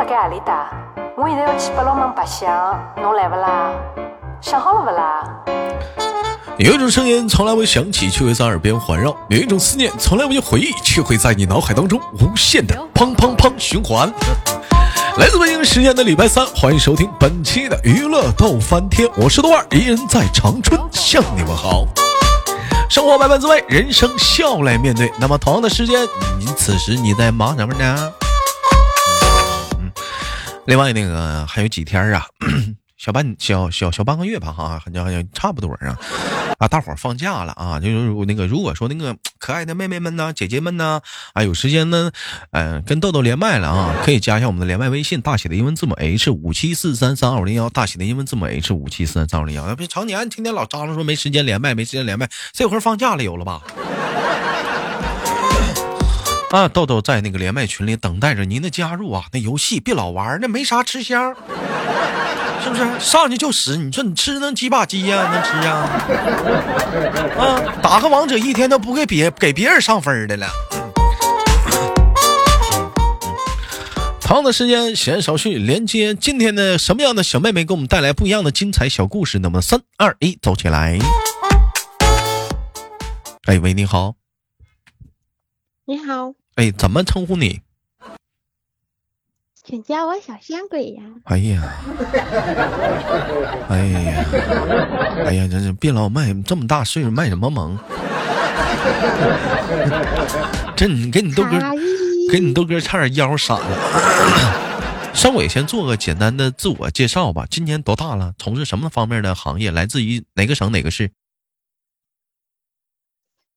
辣盖何里搭？我现在要去八龙门白相，侬来不啦？想好了不啦？有一种声音从来未响起，却会在耳边环绕；有一种思念从来未回忆，却会在你脑海当中无限的砰砰砰循环。来自北京时间的礼拜三，欢迎收听本期的娱乐逗翻天，我是豆瓣，一人在长春向你们好。生活百般滋味，人生笑来面对。那么同样的时间，你此时你在忙什么呢？另外那个还有几天啊，小半小小小半个月吧，哈，好像好像差不多啊。啊，大伙儿放假了啊，就是那个如果说那个可爱的妹妹们呢、姐姐们呢，啊，有时间呢，嗯，跟豆豆连麦了啊，可以加一下我们的连麦微信，大写的英文字母 H 五七四三三二五零幺，大写的英文字母 H 五七四三三二五零幺。要不常年天天老张罗说没时间连麦，没时间连麦，这会儿放假了有了吧？啊，豆豆在那个连麦群里等待着您的加入啊！那游戏别老玩，那没啥吃香。是不是上去就死？你说你吃能几把鸡呀？能吃啊？啊，打个王者一天都不给别给别人上分的了。同样的时间，闲少叙，连接今天的什么样的小妹妹给我们带来不一样的精彩小故事？那么三二一，走起来！哎喂，你好。你好。哎，怎么称呼你？请叫我小仙鬼呀！哎呀，哎呀，哎呀，这是别老卖这么大岁数卖什么萌？这你给你豆哥，给你豆哥差点腰闪了。上伟先做个简单的自我介绍吧。今年多大了？从事什么方面的行业？来自于哪个省哪个市？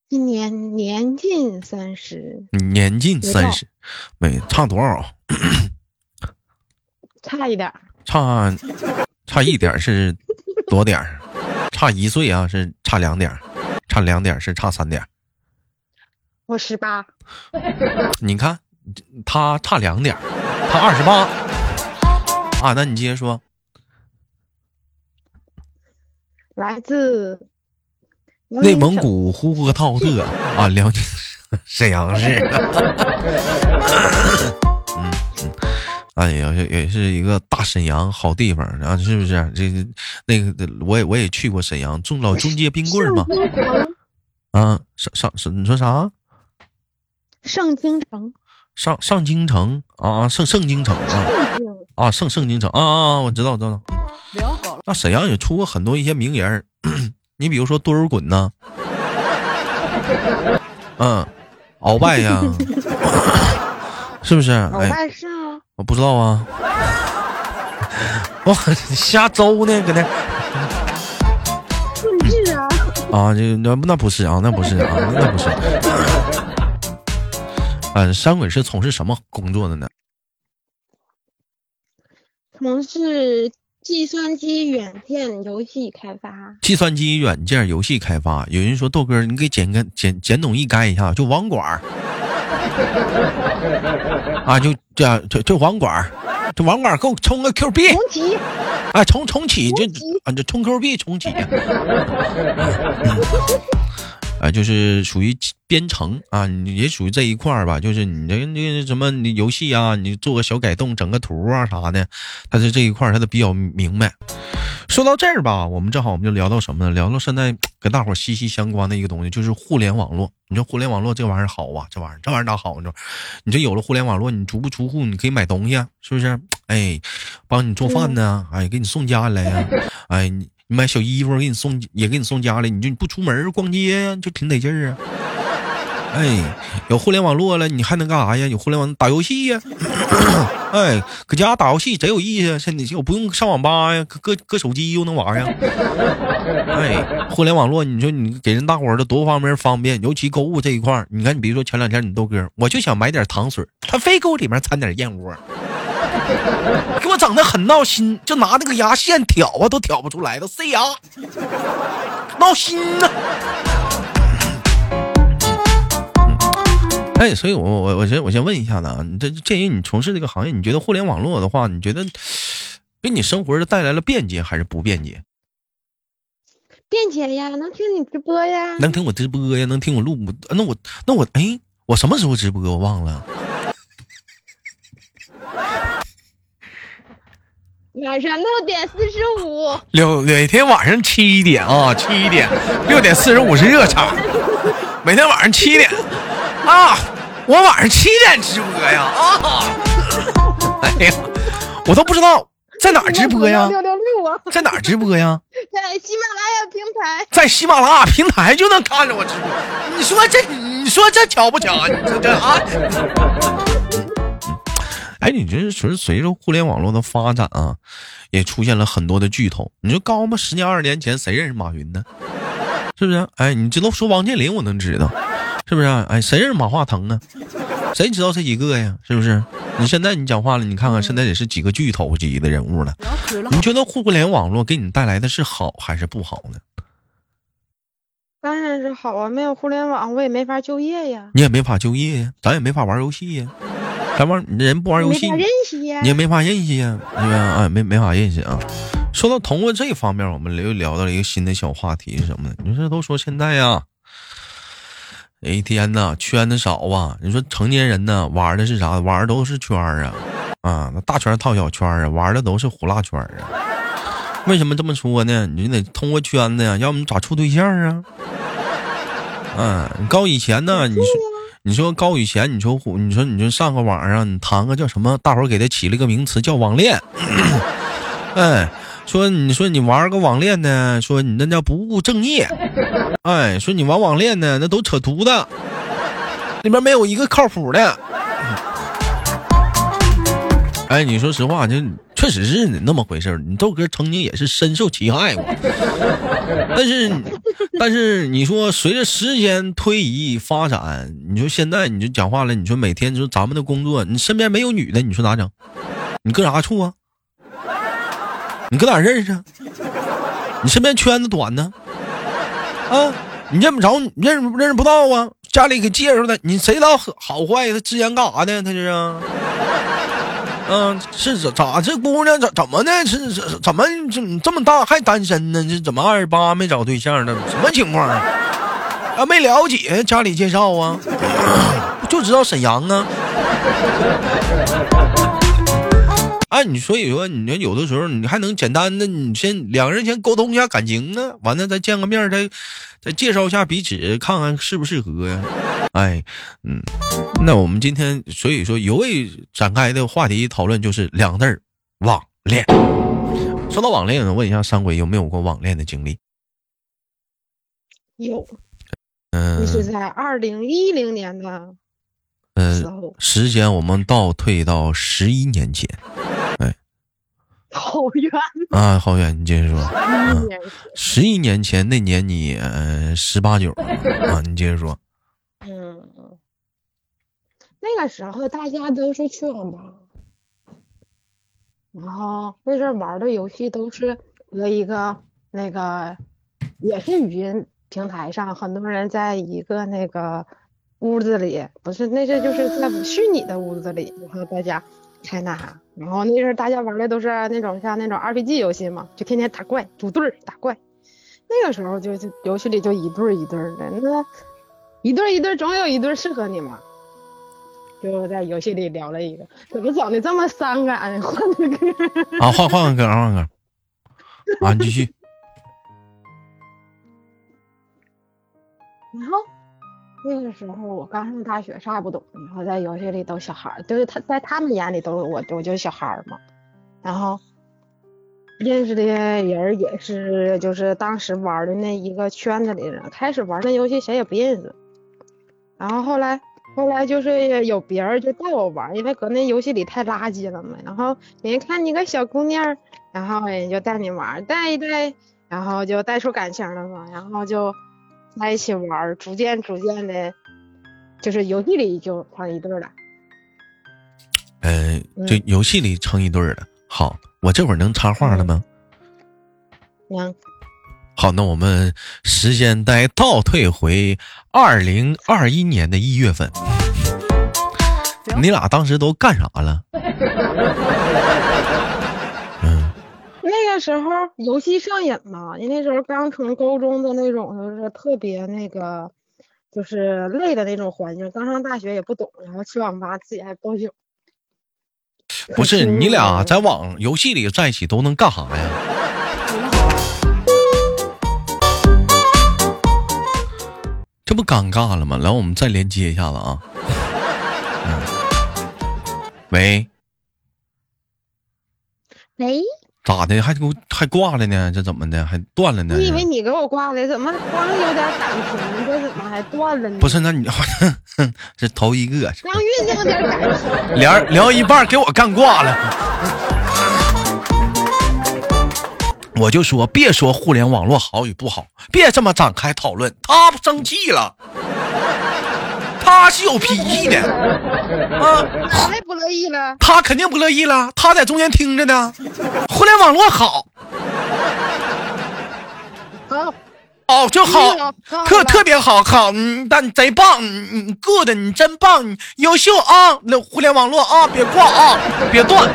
今年年近三十。年近三十，没差多少？差一点差差一点是多点儿，差一岁啊是差两点，差两点是差三点。我十八。你看他差两点，他二十八啊。那你接着说。来自内蒙古呼和浩特啊，辽宁 沈阳市。嗯嗯哎呀，也是一个大沈阳好地方啊，是不是？这那个我也我也去过沈阳，中老中街冰棍嘛。啊，上上上，你说啥？上京城。上上京城啊，上上京城啊。啊，上上京城啊啊！我知道，知道。那沈阳也出过很多一些名人，你比如说多尔衮呐，嗯，鳌拜呀，是不是？鳌拜是吗？我不知道啊，我瞎诌呢，搁那。啊！啊，这那那不是啊，那不是啊，那不是。嗯，山鬼是从事什么工作的呢？从事计算机软件游戏开发。计算机软件游戏开发，有人说豆哥，你给简个简简懂一干一下，就网管 啊，就这样这这网管这网管给我充个 Q 币，重启，哎，重重启。这啊，这充 Q 币重启。啊，就是属于编程啊，你也属于这一块儿吧。就是你这那什么，你游戏啊，你做个小改动，整个图啊啥的，他是这一块儿他都比较明白。说到这儿吧，我们正好我们就聊到什么呢？聊到现在跟大伙儿息息相关的一个东西，就是互联网络。你说互联网络这玩意儿好啊？这玩意儿这玩意儿咋好呢？你这有了互联网络，你足不出户，你可以买东西啊，是不是？哎，帮你做饭呢，哎，给你送家来呀，哎你。你买小衣服给你送，也给你送家里，你就你不出门逛街，就挺得劲儿啊。哎，有互联网络了，你还能干啥呀？有互联网打游戏呀。哎，搁家打游戏贼有意思，现在我不用上网吧呀，搁搁手机又能玩呀。哎，互联网络，你说你给人大伙儿的多方面方便，尤其购物这一块儿，你看，你比如说前两天你豆哥，我就想买点糖水，他非给我里面掺点燕窝。给我整的很闹心，就拿那个牙线挑啊，都挑不出来，都塞牙，闹心呐！哎，所以我我我先我先问一下子啊，你这鉴于你从事这个行业，你觉得互联网络的话，你觉得给你生活是带来了便捷还是不便捷？便捷呀，能听你直播呀，能听我直播呀，能听我录，那我那我哎，我什么时候直播我忘了。晚上六点四十五。六每天晚上七点啊，七点六点四十五是热场，每天晚上七点啊，我晚上七点直播呀啊！哎呀，我都不知道在哪儿直播呀，六六六啊，在哪儿直播呀？在喜马拉雅平台。在喜马拉雅平台就能看着我直播，你说这你说这巧不巧啊？你说这啊？哎，你这随随着互联网络的发展啊，也出现了很多的巨头。你说高吗？十年二十年前谁认识马云呢？是不是？哎，你知道说王健林，我能知道，是不是？哎，谁认识马化腾呢？谁知道这几个呀？是不是？你现在你讲话了，你看看现在也是几个巨头级的人物了。你觉得互联网络给你带来的是好还是不好呢？当然是好啊，没有互联网我也没法就业呀，你也没法就业呀，咱也没法玩游戏呀。咱玩人不玩游戏，你。也没法认识呀，对吧？啊，没没法认识啊。说到通过这方面，我们又聊到了一个新的小话题是什么呢？你说都说现在呀，哎天呐圈子少啊。你说成年人呢玩的是啥？玩的都是圈儿啊，啊，那大圈套小圈啊，玩的都是胡辣圈啊。为什么这么说呢？你得通过圈子呀，要不你咋处对象啊？嗯，你告以前呢，你说你说高以前，你说虎，你说你说上个网上你谈个叫什么？大伙给他起了个名词叫网恋。哎，说你说你玩个网恋呢，说你那叫不务正业。哎，说你玩网恋呢，那都扯犊子，里面没有一个靠谱的。哎，你说实话，就确实是那么回事儿你豆哥曾经也是深受其害过，但是，但是你说随着时间推移发展，你说现在你就讲话了，你说每天就咱们的工作，你身边没有女的，你说咋整？你搁啥处啊？你搁哪认识啊？你身边圈子短呢？啊，你认不着，认识认识不到啊？家里给介绍的，你谁知道好坏？他之前干啥的？他这是嗯，是咋咋这姑娘怎怎么呢？是怎怎么这这么大还单身呢？这怎么二十八没找对象呢？什么情况啊？啊，没了解家里介绍啊，就知道沈阳啊。哎，你所以说，你说有的时候你还能简单的，你先两个人先沟通一下感情呢，完了再见个面，再再介绍一下彼此，看看适不适合呀。哎，嗯，那我们今天所以说由为展开的话题讨论就是两个字儿网恋。说到网恋，我问一下三鬼有没有过网恋的经历？有，嗯你是在二零一零年的嗯、时候，时间我们倒退到十一年前好远，啊，好远，你接着说。一年前。十一年前那年你呃十八九啊，你接着说。嗯，那个时候大家都是去网吧，然后那阵儿玩的游戏都是和一个那个也是语音平台上，很多人在一个那个屋子里，不是那是就是在虚拟的屋子里，然后大家开那啥，然后那阵儿大家玩的都是那种像那种 RPG 游戏嘛，就天天打怪组队儿打怪，那个时候就就游戏里就一对儿一对儿的，那一对儿一对儿总有一对儿适合你嘛。就在游戏里聊了一个，怎么整的这么伤感？换个歌。啊，换换个歌，换个歌。啊，你继续。然后那个时候我刚上大学，啥也不懂，然后在游戏里都小孩儿，就是他在他们眼里都是我，我就是小孩儿嘛。然后认识的人儿也是，就是当时玩的那一个圈子里的人，开始玩那游戏谁也不认识。然后后来后来就是有别人就带我玩，因为搁那游戏里太垃圾了嘛。然后人家看你个小姑娘，然后人就带你玩，带一带，然后就带出感情了嘛，然后就在一起玩儿，逐渐逐渐的，就是游戏里就成一对儿了。呃，就游戏里成一对儿了。好，我这会儿能插话了吗？嗯，好，那我们时间再倒退回二零二一年的一月份，你俩当时都干啥了？嗯，那时候游戏上瘾嘛，你那时候刚从高中的那种就是特别那个，就是累的那种环境，刚上大学也不懂，然后去网吧自己还包宿。不是你俩在网游戏里在一起都能干啥呀？这不尴尬了吗？来，我们再连接一下子啊。嗯，喂，喂，咋的？还给我还挂了呢？这怎么的？还断了呢你？以为你给我挂的，怎么光有点感情，这怎么还断了呢？不是，那你 这头一个刚点感情，聊聊一半给我干挂了。我就说，别说互联网络好与不好，别这么展开讨论。他不生气了，他是有脾气的啊，太不乐意了。他肯定不乐意了，他在中间听着呢。互联网络好，好，哦就好，特特别好，好，嗯，但贼棒，嗯嗯，good，你真棒，你优秀啊！那互联网络啊，别挂啊，别断。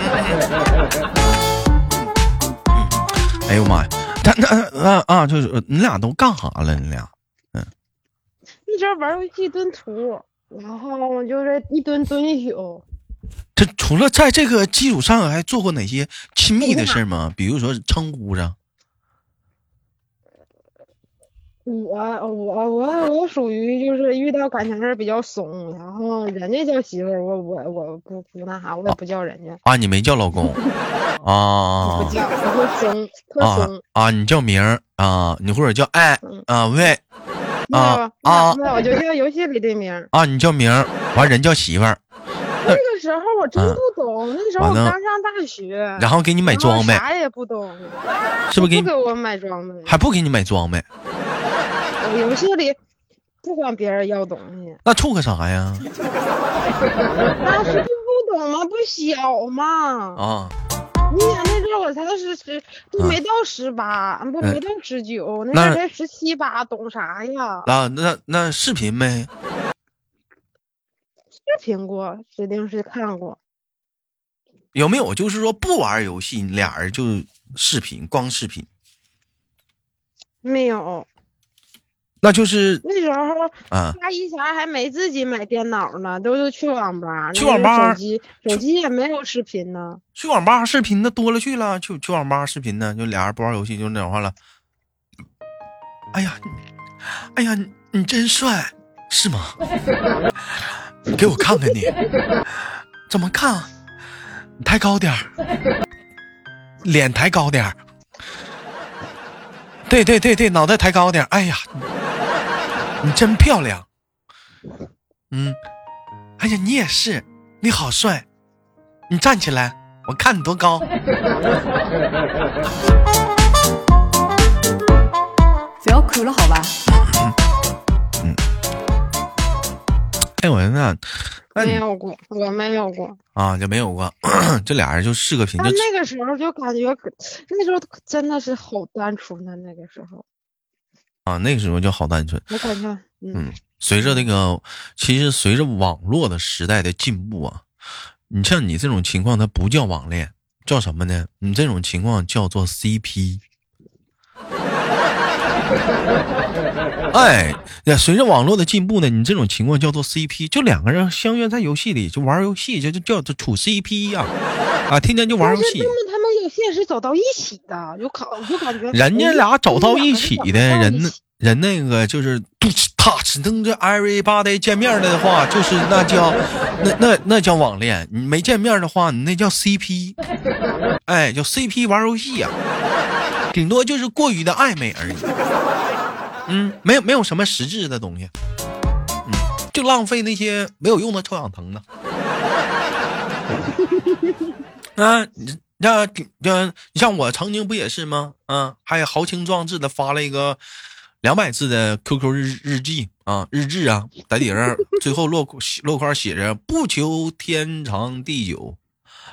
哎呦妈呀！他那啊啊，就是呃你俩都干啥了？你俩嗯一直玩游戏蹲图，然后就是一蹲蹲一宿。这除了在这个基础上，还做过哪些亲密的事儿吗？比如说称呼上我我我我属于就是遇到感情事儿比较怂，然后人家叫媳妇儿，我我我不不那啥，我也不叫人家，啊，你没叫老公 啊不叫，我会怂，特啊怂。啊，你叫名儿啊，你或者叫爱嗯啊喂没 啊啊我就叫游戏里的名儿。啊，你叫名儿，完人叫媳妇儿，那个时候我真嗯不懂，那时候我刚上大学，然后给你买装备，啥也不懂，是不是给你不给我买装备？还不给你买装备？我游戏里不管别人要东西，那处个啥呀？当时就不懂吗？不小嘛。啊，你想那阵儿我才十十，都没到十八，不嗯没到十九，那那阵才十七八，懂啥呀？啊，那那视频没？视频过，指定是看过。有没有就是说不玩游戏，俩人就视频，光视频，没有，那就是那时候啊，他以前还没自己买电脑呢，都是去网吧。去网吧手机手机也没有视频呢。去网吧视频的多了去了，去去网吧视频呢，就俩人不玩游戏就那种话了。哎呀，哎呀，你你真帅，是吗？你 给我看看你，怎么看抬高点儿，脸抬高点儿。对对对对，脑袋抬高点。哎呀，你你真漂亮。嗯，哎呀，你也是，你好帅。你站起来，我看你多高。不要哭了好吧？哎，我那那没有过，我没有过。啊就没有过，这俩人就视个频但就那个时候就感觉，那时候真的是好单纯的那个时候，啊，那个时候就好单纯。我感觉，嗯，嗯，随着那个，其实随着网络的时代的进步啊，你像你这种情况，它不叫网恋，叫什么呢？你这种情况叫做 CP。哎，呀，随着网络的进步呢，你这种情况叫做 CP，就两个人相约在游戏里就玩游戏，就就叫做处 CP 呀、啊，天天就玩游戏他。们有些是走到一起的，有感觉人家俩走到一起的人，那那人那个就是嘟哧踏哧噔这 everybody 见面的话，就是那叫那那那叫网恋。你没见面的话，你那叫 CP，哎，叫 CP 玩游戏呀、顶多就是过于的暧昧而已。嗯，没有没有什么实质的东西，嗯，就浪费那些没有用的臭氧层呢。啊，你像你像我曾经不也是吗？啊，还豪情壮志的发了一个两百字的 QQ 日日记啊，日志啊，在顶上最后落落款写着“不求天长地久，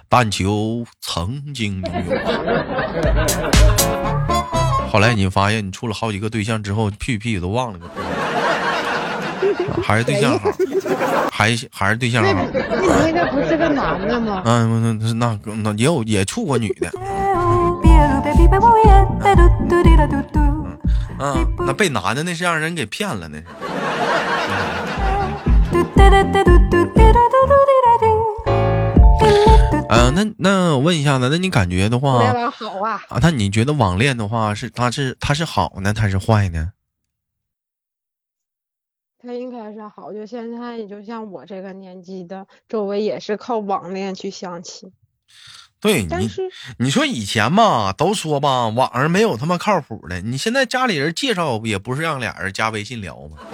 但求曾经拥有”啊。后来你发现你处了好几个对象之后，屁屁都忘了个屁，还是对象好，还还是对象好。那你那个不是个男的吗？嗯，那那那那也有也处过女的，嗯，那被男的那是让人给骗了，那是。啊，那那我问一下子，那你感觉的话好啊，啊，那你觉得网恋的话是它是它是好呢，还是坏呢？它应该是好。就现在，就像我这个年纪的，周围也是靠网恋去相亲，对你，但是你说以前嘛，都说吧，网上没有他妈靠谱的。你现在家里人介绍也不是让俩人加微信聊吗？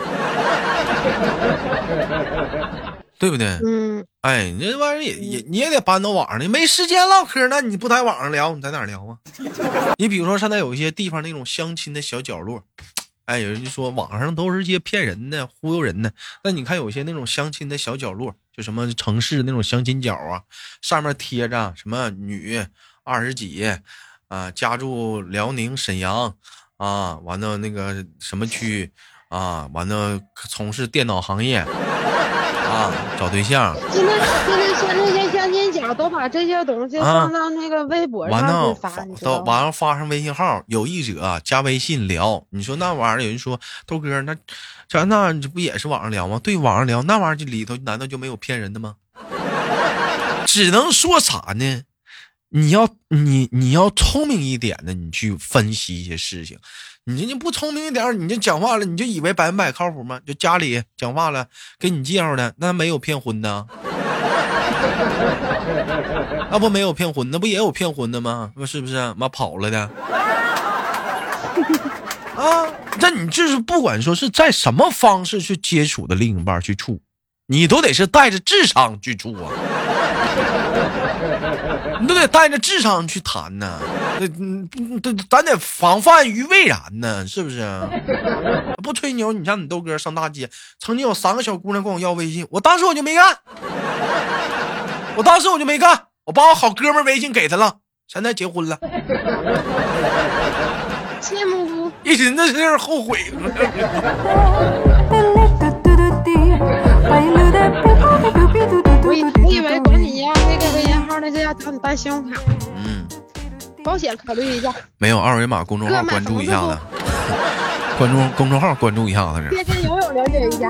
对不对？嗯，哎，你这玩意儿也也你也得搬到网上，你没时间唠嗑，那你不在网上聊，你在哪儿聊啊？你比如说现在有一些地方那种相亲的小角落，哎，有人就说网上都是些骗人的、忽悠人的。那你看有些那种相亲的小角落，就什么城市那种相亲角啊，上面贴着什么女二十几，啊，家住辽宁沈阳，啊，完了那个什么区，啊，完了从事电脑行业，啊，找对象。现在现在像那些相亲角都把这些东西啊放到那个微博完上了发去发，你知到？完了发上微信号，有意者加微信聊。你说那玩意儿，有人说豆哥，那咱那这不也是网上聊吗？对，网上聊那玩意儿就里头难道就没有骗人的吗？只能说啥呢？你要你你要聪明一点的，你去分析一些事情。你这不聪明一点，你就讲话了，你就以为百分百靠谱吗？就家里讲话了，给你介绍的，那没有骗婚的。那不没有骗婚，那不也有骗婚的吗？那是不是？妈跑了的。啊，那你就是不管说是在什么方式去接触的另一半去处，你都得是带着智商去处啊，你都得带着智商去谈呢。那嗯，这咱得防范于未然呢，是不是？不吹牛，你像你豆哥上大街，曾经有三个小姑娘管我要微信，我当时我就没干。我当时我就没干，我把我好哥们微信给他了，现在结婚了，羡慕不？一寻思这事儿后悔。我以我以为个微信号的是要找你办信用卡，嗯，保险考虑一下，没有二维码公众号关注一下子，关注公众号关注一下子是。健身游泳了解一下。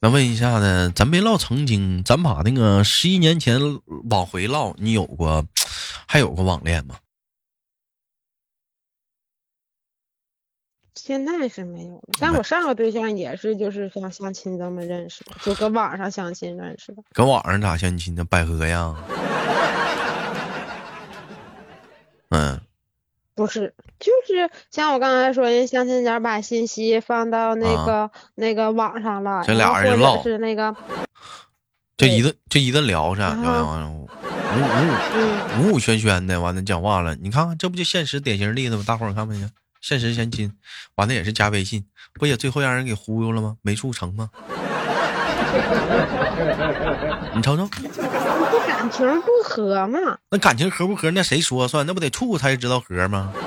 那问一下子，咱别唠曾经，咱把那个十一年前往回唠，你有过，还有过网恋吗？现在是没有了，但我上个对象也是就是像相亲这么认识的，就搁网上相亲认识的。搁网上咋相亲呢？百合呀？嗯，不是，就是像我刚才说，人相亲角把信息放到那个、那个网上了，啊这俩人唠者是那个，就一顿就一顿聊着，然聊后聊无无嗯，无无轩轩的，完了讲话了。你看看，这不就现实典型例子吗？大伙儿看没见？现实相亲，完了也是加微信，不也最后让人给忽悠了吗？没处成吗？你瞅瞅，这感情不合嘛。那感情合不合，那谁说了算？那不得处才知道合吗？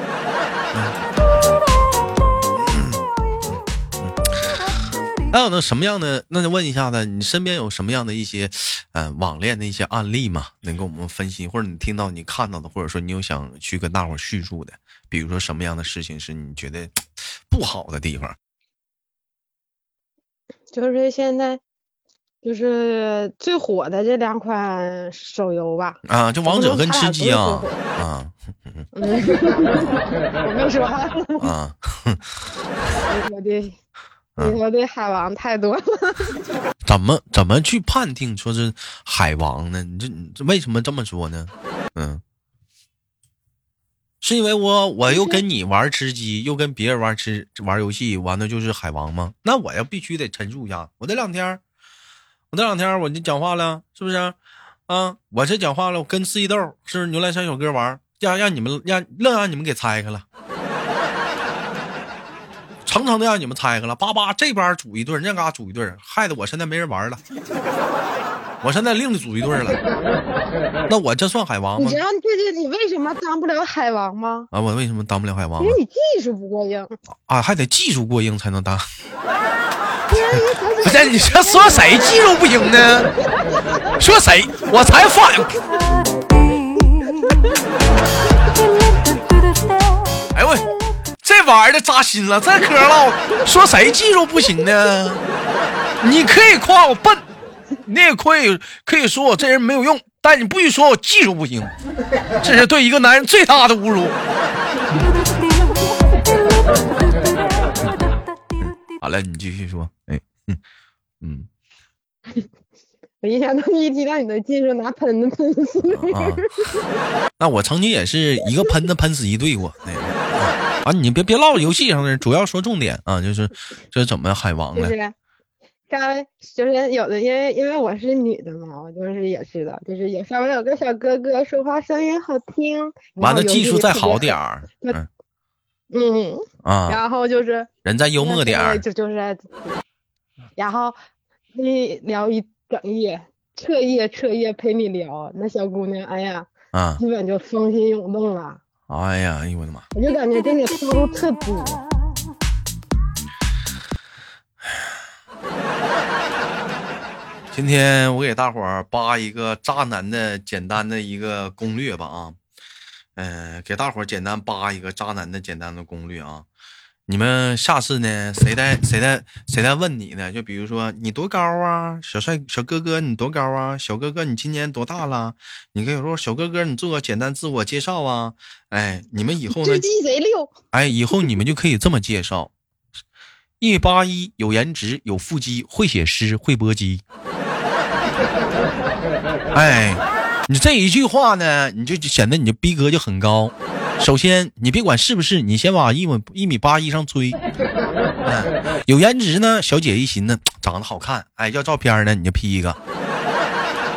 还有呢，什么样的？那就问一下子，你身边有什么样的一些，呃，网恋的一些案例吗？能给我们分析，或者你听到、你看到的，或者说你有想去跟大伙叙述的，比如说什么样的事情是你觉得不好的地方？就是现在，就是最火的这两款手游吧。啊，就王者跟吃鸡啊啊嗯，我没说，啊！里头的里头的海王太多了。怎么怎么去判定说是海王呢？你这你这为什么这么说呢？嗯，是因为我我又跟你玩吃鸡，又跟别人玩吃玩游戏，玩的就是海王吗？那我要必须得陈述一下，我这两天我这两天我就讲话了，是不是？啊，我这讲话了，我跟四季豆是不是牛栏山小哥玩，让让你们让愣让你们给拆开了。层层的让你们拆开了，叭叭这边组一对，那嘎组一对，害得我现在没人玩了。我现在另组一对了，那我这算海王吗你知？道最近你为什么当不了海王吗？啊，我为什么当不了海王啊？因为你技术不过硬。啊，还得技术过硬才能当。不是你这说谁技术不行呢？说谁？我才反。哎呦我，这玩意儿的扎心了，这嗑唠说谁技术不行呢？你可以夸我笨，你也可以可以说我这人没有用，但你不许说我技术不行，这是对一个男人最大的侮辱。好了，你继续说。哎，嗯嗯我一想到一提到你的技术，拿喷子喷死你。啊，那我曾经也是一个喷子喷死一队过。那个啊，啊你别别唠游戏上的，主要说重点啊，就是这怎么海王了就是刚就是有的，因为因为我是女的嘛，我就是也知道，就是也上面有个小哥哥说话声音好听，完了技术再好点点儿，那嗯嗯，啊，然后就是人再幽默点儿，就就是，然后你聊一整夜，彻夜彻夜陪你聊，那小姑娘，哎呀，啊，基本就风心涌动了，哎呀，哎呦我的妈！我就感觉这个套路特多。今天我给大伙儿扒一个渣男的简单的一个攻略吧啊，嗯、给大伙儿简单扒一个渣男的简单的攻略啊。你们下次呢，谁在谁在谁在问你呢？就比如说你多高啊，小帅小哥哥你多高啊，小哥哥你今年多大了？你可以说小哥哥你做个简单自我介绍啊。哎，你们以后呢哎，以后你们就可以这么介绍：一米八一，有颜值，有腹肌，会写诗，会搏击。哎，你这一句话呢，你就显得你的逼格就很高。首先，你别管是不是，你先往一米一米八以上追。哎，有颜值呢，小姐一寻思长得好看，哎，要照片呢你就 P 一个。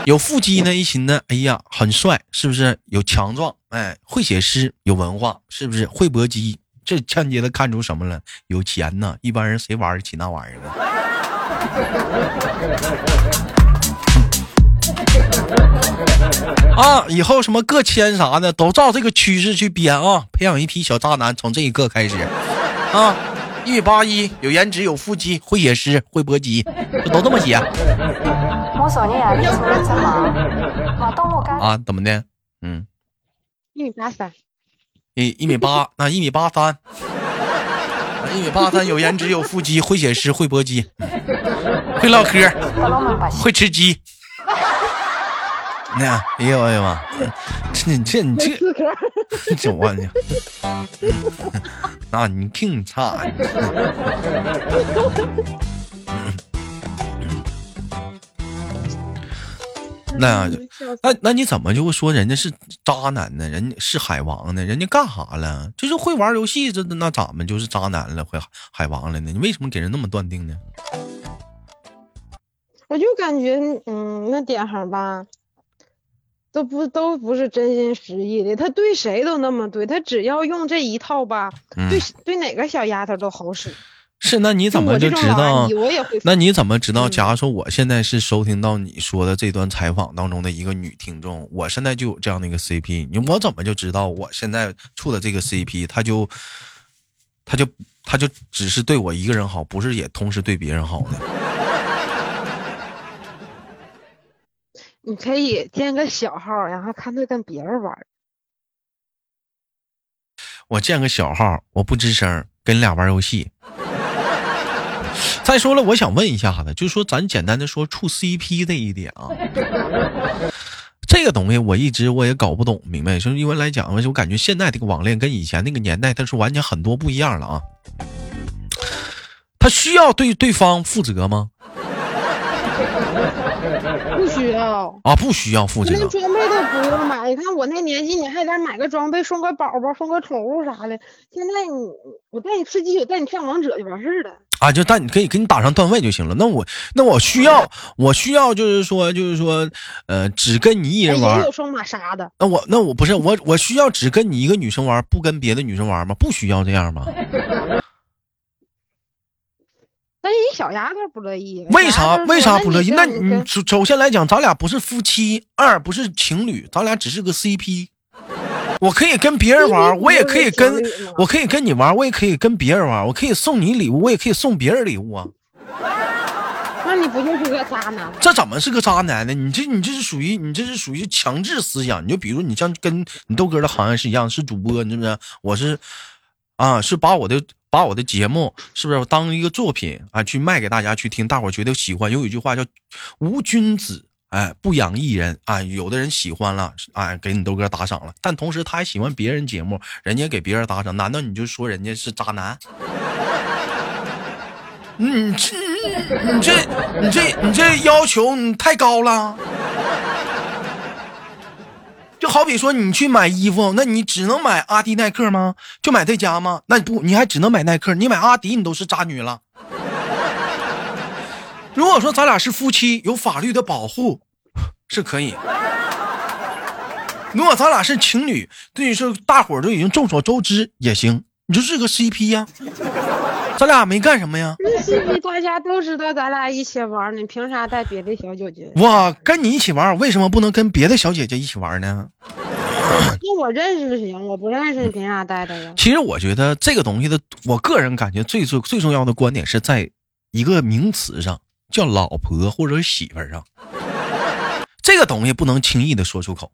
有腹肌呢，一寻思，哎呀，很帅，是不是？有强壮，哎，会写诗，有文化，是不是？会搏击，这间接的看出什么了？有钱呢！一般人谁玩得起那玩意儿呢？啊，以后什么个签啥的都照这个趋势去编啊，培养一批小渣男，从这一刻开始。啊，一米八一，有颜值，有腹肌，会写诗，会搏击，就都这么写。啊？怎么的？嗯，一米八三，一一米八，那一米八三，啊一米八三，有颜值，有腹肌，会写诗，会搏击，会唠嗑，会吃鸡。那哎呦哎呀妈！这你这你这我你？那你挺差。那那那你怎么就会说人家是渣男呢？人家是海王呢？人家干啥了？就是会玩游戏，这那咱们就是渣男了，会海王了呢？你为什么给人那么断定呢？我就感觉，嗯，那点上吧，都不都不是真心实意的，他对谁都那么对，他只要用这一套吧，嗯对对哪个小丫头都好使。是，那你怎么就知道姨？我也会那你怎么知道？嗯假如说我现在是收听到你说的这段采访当中的一个女听众，我现在就有这样的一个 CP，你我怎么就知道我现在处的这个 CP，他就他就他就只是对我一个人好，不是也同时对别人好呢？你可以建个小号，然后看他跟别人玩。我建个小号，我不吱声，跟你俩玩游戏。再说了，我想问一下子，就说咱简单的说处 CP 这一点啊，这个东西我一直我也搞不懂明白，就是因为来讲，我感觉现在这个网恋跟以前那个年代，它是完全很多不一样了啊。他需要对对方负责吗？不需要，啊，不需要负责。连装备都不用买。你看我那年纪，你还得买个装备，送个宝宝，送个宠物啥的。现在你我带你吃鸡，我带你上王者就完事儿了。啊，就但你可以给你打上段位就行了。那我那我需要我需要就是说就是说，呃，只跟你一哎人玩也。有双马杀的，那我那我不是我我需要只跟你一个女生玩，不跟别的女生玩吗？不需要这样吗？但是你小丫头不乐意。为啥为啥不乐意？那你首首先来讲，咱俩不是夫妻，二不是情侣，咱俩只是个 CP。我可以跟别人玩，我也可以跟我可以跟你玩，我也可以跟别人玩，我可以送你礼物，我也可以送别人礼物啊。那你不就是个渣男？这怎么是个渣男呢？你这你这是属于你这是属于强制思想。你就比如你像跟你豆哥的行业是一样，是主播，你知不知道？我是啊，是把我的把我的节目是不是当一个作品啊去卖给大家去听，大伙儿觉得喜欢。有一句话叫“无君子”。哎，不养艺人啊！有的人喜欢了，哎，给你豆哥打赏了，但同时他还喜欢别人节目，人家给别人打赏，难道你就说人家是渣男？你这，你这，你这，你这要求你太高了。就好比说，你去买衣服，那你只能买阿迪耐克吗？就买这家吗？那不，你还只能买耐克，你买阿迪，你都是渣女了。如果说咱俩是夫妻，有法律的保护，是可以；如果咱俩是情侣，对于说大伙儿都已经众所周知也行，你就是个 CP 呀。咱俩没干什么呀？CP 大家都知道，咱俩一起玩，你凭啥带别的小姐姐？我跟你一起玩，为什么不能跟别的小姐姐一起玩呢？那我认识行，我不认识，你凭啥带的呀？其实我觉得这个东西的，我个人感觉最最最重要的观点是在一个名词上。叫老婆或者媳妇儿上，这个东西不能轻易的说出口。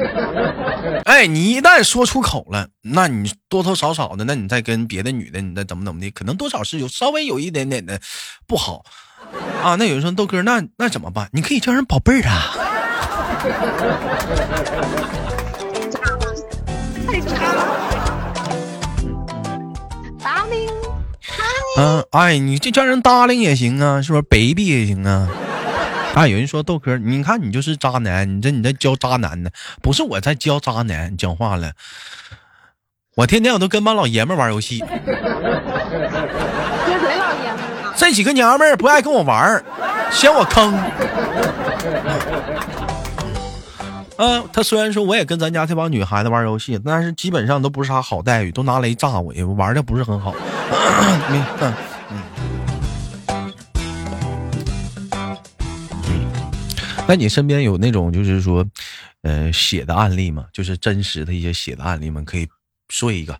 哎，你一旦说出口了，那你多多少少的，那你再跟别的女的，你再怎么怎么的，可能多少是有稍微有一点点的不好啊。那有人说豆哥，那那怎么办？你可以叫人宝贝儿啊。太差了，达令。嗯，哎，你这叫人 darling 也行啊，是不是？baby 也行啊。啊，有人说豆哥，你看你就是渣男，你这你在教渣男呢？不是我在教渣男，你讲话了。我天天我都跟帮老爷们玩游戏。跟谁老爷们这几个娘们儿不爱跟我玩，嫌我坑。嗯，他虽然说我也跟咱家这帮女孩子玩游戏，但是基本上都不是啥好待遇，都拿雷炸我，也玩的不是很好。嗯。那你身边有那种就是说，呃，写的案例吗？就是真实的一些写的案例吗？可以说一个。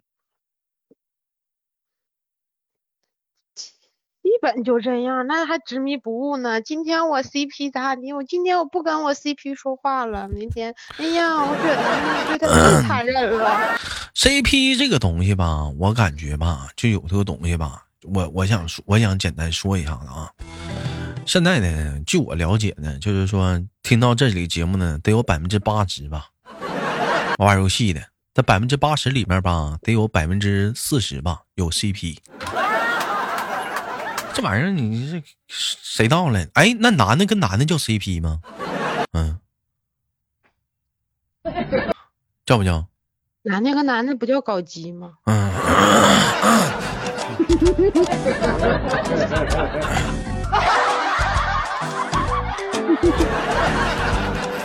基本就这样，那还执迷不悟呢？今天我 CP 咋地？我今天我不跟我 CP 说话了。明天，哎呀，我觉得对他太 残忍了。CP 这个东西吧，我感觉吧，就有这个东西吧。我我想说，我想简单说一下子啊。现在呢，据我了解呢，就是说听到这里节目呢，得有百分之八十吧，玩游戏的，在百分之八十里面吧，得有百分之四十吧有 CP。这玩意儿你这谁到了？哎，那男的跟男的叫 CP 吗？嗯，叫不叫？男的跟男的不叫搞基吗？嗯。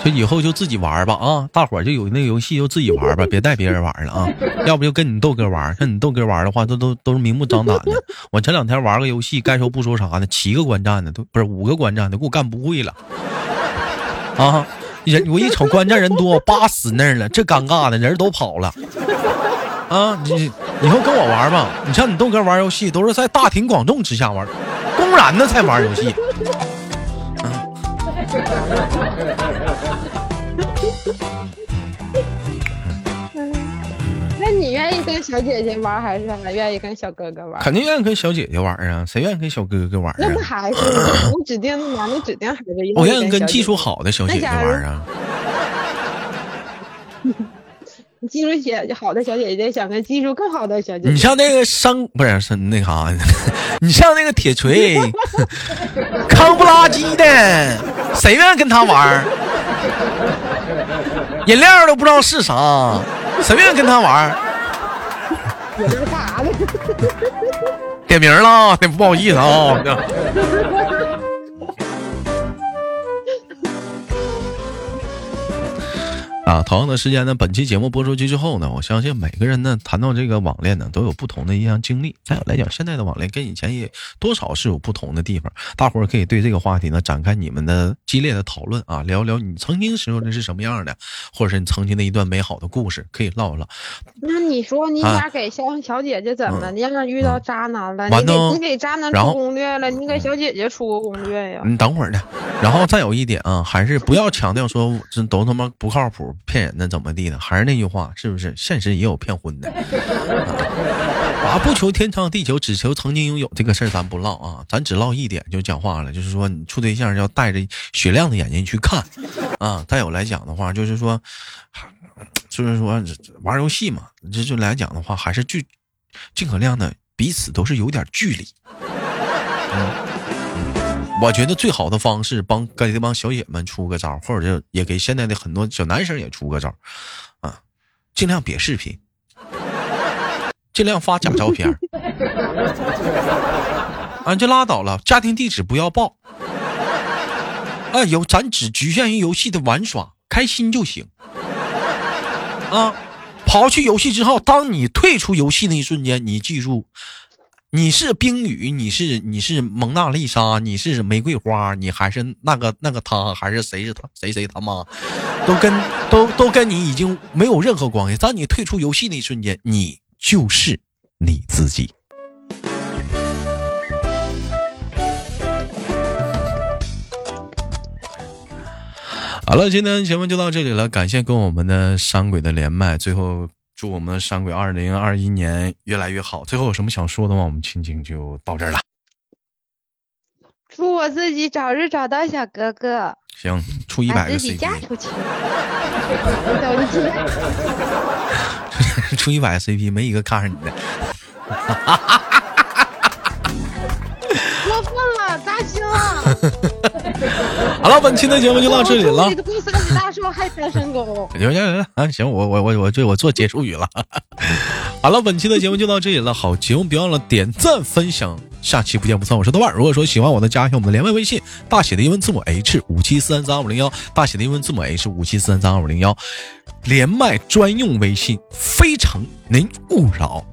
就以后就自己玩吧啊！大伙儿就有那个游戏就自己玩吧，别带别人玩了啊！要不就跟你豆哥玩，跟你豆哥玩的话，都都都是明目张胆的。我前两天玩个游戏，该说不说啥的，七个观战的都不是五个观战的，给我干不会了啊！人我一瞅观战人多，八死那儿了，这尴尬的人都跑了啊！你以后跟我玩吧，你像你豆哥玩游戏都是在大庭广众之下玩，公然的在玩游戏。那你愿意跟小姐姐玩，还是愿意跟小哥哥玩？肯定愿意跟小姐姐玩啊！谁愿意跟小哥哥玩啊？那不还是我指定男的指定还是我愿意跟技术好的小姐姐玩啊！技术姐好的小姐姐想跟技术更好的小姐姐，你像那个商不是是那啥，你像那个铁锤，康不拉几的，谁愿意跟他玩？饮料都不知道是啥，谁愿意跟他玩？我这是干啥呢？点名了啊不好意思啊这啊，同样的时间呢，本期节目播出去之后呢，我相信每个人呢谈到这个网恋呢，都有不同的一样经历。再有来讲，现在的网恋跟以前也多少是有不同的地方。大伙儿可以对这个话题呢展开你们的激烈的讨论啊，聊聊你曾经时候的是什么样的，或者是你曾经的一段美好的故事，可以唠一唠。那你说你俩给小小姐姐怎么？你让遇到渣男了，你给你给渣男出攻略了，你给小姐姐出个攻略呀？你等会儿呢，然后再有一点啊，还是不要强调说这都他妈不靠谱。骗人的，怎么地的？还是那句话，是不是？现实也有骗婚的。啊，不求天长地久，只求曾经拥有。这个事儿咱不唠啊，咱只唠一点就讲话了，就是说你处对象要带着雪亮的眼睛去看啊。再有来讲的话，就是说，就是说玩游戏嘛，这就来讲的话，还是尽尽可量的彼此都是有点距离。嗯。我觉得最好的方式，帮给这帮小野们出个招，或者就也给现在的很多小男生也出个招，啊，尽量别视频，尽量发假照片，啊，就拉倒了，家庭地址不要报，啊，有咱只局限于游戏的玩耍，开心就行，啊，跑去游戏之后，当你退出游戏那一瞬间，你记住。你是冰雨，你是你是蒙娜丽莎，你是玫瑰花，你还是那个那个他，还是谁是他谁谁他妈，都跟都都跟你已经没有任何关系。当你退出游戏那一瞬间，你就是你自己。好了，今天节目就到这里了，感谢跟我们的山鬼的连麦，最后。祝我们山鬼二零二一年越来越好。最后有什么想说的吗？我们亲情就到这儿了。祝我自己早日找到小哥哥。行，出一百个 CP。嫁出去。出一百个 CP，没一个看上你的。过分了，扎心了。好了，本期的节目就到这里了。大叔还单身狗。行行行啊，行，我我我我这我做结束语了。好了，本期的节目就到这里了。好，节目别忘了点赞分享，下期不见不散。我是豆瓣，如果说喜欢我的，加一下我们的连麦微信，大写的英文字母 H 五七四三三二五零幺，大写的英文字母 H 五七四三三二五零幺，连麦专用微信，非诚您勿扰。